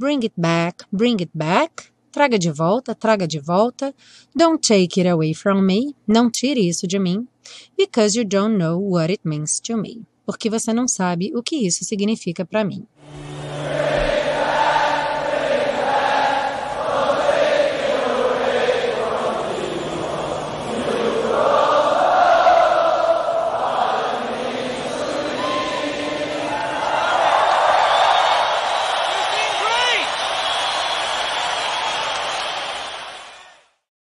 Bring it back, bring it back. Traga de volta, traga de volta. Don't take it away from me. Não tire isso de mim. Because you don't know what it means to me. Porque você não sabe o que isso significa para mim.